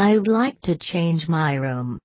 I'd like to change my room.